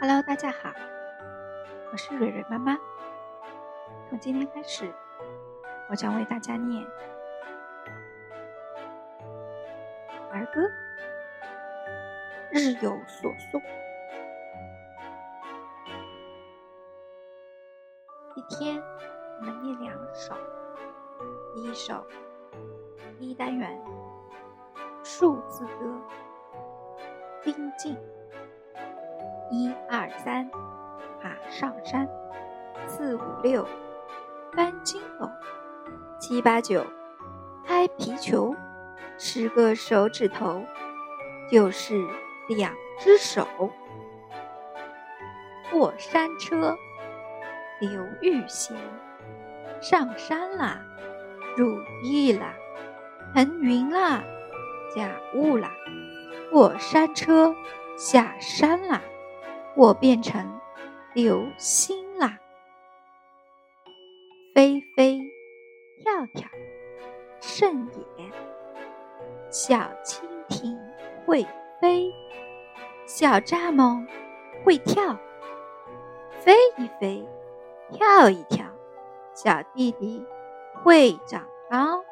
Hello，大家好，我是蕊蕊妈妈。从今天开始，我将为大家念儿歌《日有所诵》。一天，我们念两首。第一首，第一单元数字歌，冰静。一二三，爬上山；四五六，翻筋斗；七八九，拍皮球；十个手指头，就是两只手。过山车，刘玉贤。上山啦，如意啦，腾云啦，驾雾啦。过山车，下山啦。我变成流星啦，飞飞跳跳胜也。小蜻蜓会飞，小蚱蜢会跳，飞一飞，跳一跳，小弟弟会长高。